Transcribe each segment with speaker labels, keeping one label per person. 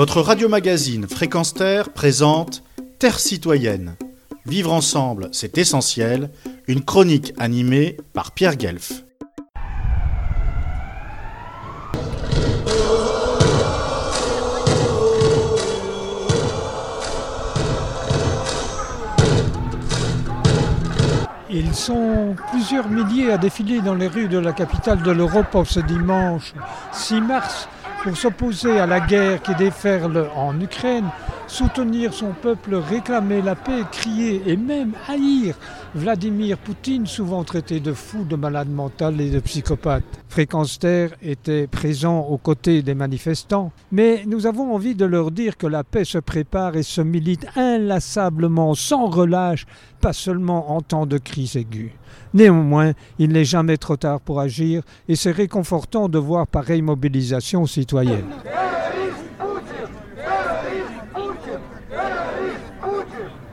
Speaker 1: Votre radio-magazine Fréquence Terre présente Terre citoyenne. Vivre ensemble, c'est essentiel. Une chronique animée par Pierre Guelf.
Speaker 2: Ils sont plusieurs milliers à défiler dans les rues de la capitale de l'Europe ce dimanche 6 mars pour s'opposer à la guerre qui déferle en Ukraine, soutenir son peuple, réclamer la paix, crier et même haïr Vladimir Poutine, souvent traité de fou, de malade mental et de psychopathe. Fréquence était présent aux côtés des manifestants, mais nous avons envie de leur dire que la paix se prépare et se milite inlassablement, sans relâche, pas seulement en temps de crise aiguë. Néanmoins, il n'est jamais trop tard pour agir et c'est réconfortant de voir pareille mobilisation citoyenne.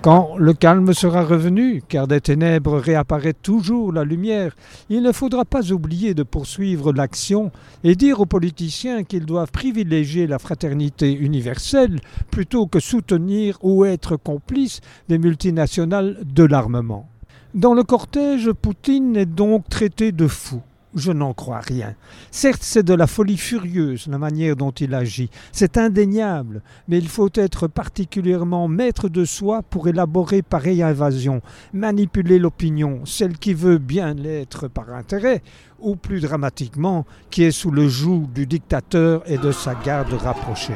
Speaker 2: Quand le calme sera revenu, car des ténèbres réapparaît toujours la lumière, il ne faudra pas oublier de poursuivre l'action et dire aux politiciens qu'ils doivent privilégier la fraternité universelle plutôt que soutenir ou être complices des multinationales de l'armement. Dans le cortège, Poutine est donc traité de fou je n'en crois rien. Certes, c'est de la folie furieuse la manière dont il agit, c'est indéniable, mais il faut être particulièrement maître de soi pour élaborer pareille invasion, manipuler l'opinion, celle qui veut bien l'être par intérêt, ou plus dramatiquement, qui est sous le joug du dictateur et de sa garde rapprochée.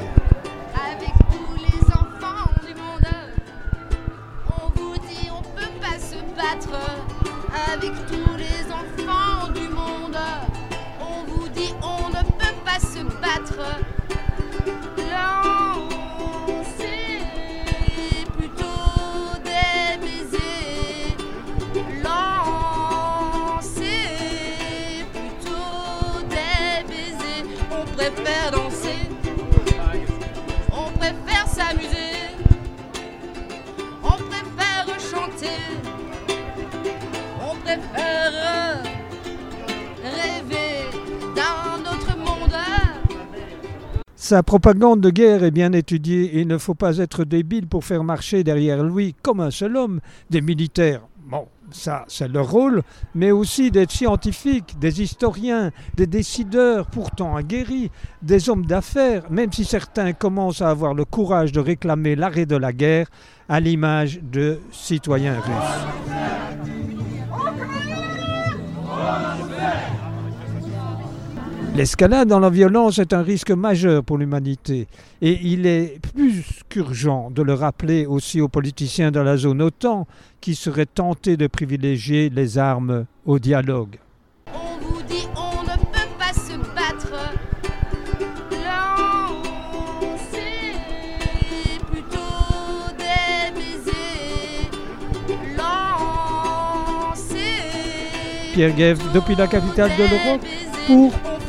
Speaker 2: Sa propagande de guerre est bien étudiée et il ne faut pas être débile pour faire marcher derrière lui, comme un seul homme, des militaires. Bon, ça c'est leur rôle, mais aussi des scientifiques, des historiens, des décideurs pourtant aguerris, des hommes d'affaires, même si certains commencent à avoir le courage de réclamer l'arrêt de la guerre, à l'image de citoyens russes. L'escalade dans la violence est un risque majeur pour l'humanité et il est plus qu'urgent de le rappeler aussi aux politiciens de la zone OTAN qui seraient tentés de privilégier les armes au dialogue.
Speaker 3: On vous dit on ne peut pas se battre. Lancez plutôt des baisers. Lancez.
Speaker 2: Pierre Guev depuis la capitale de l'Europe pour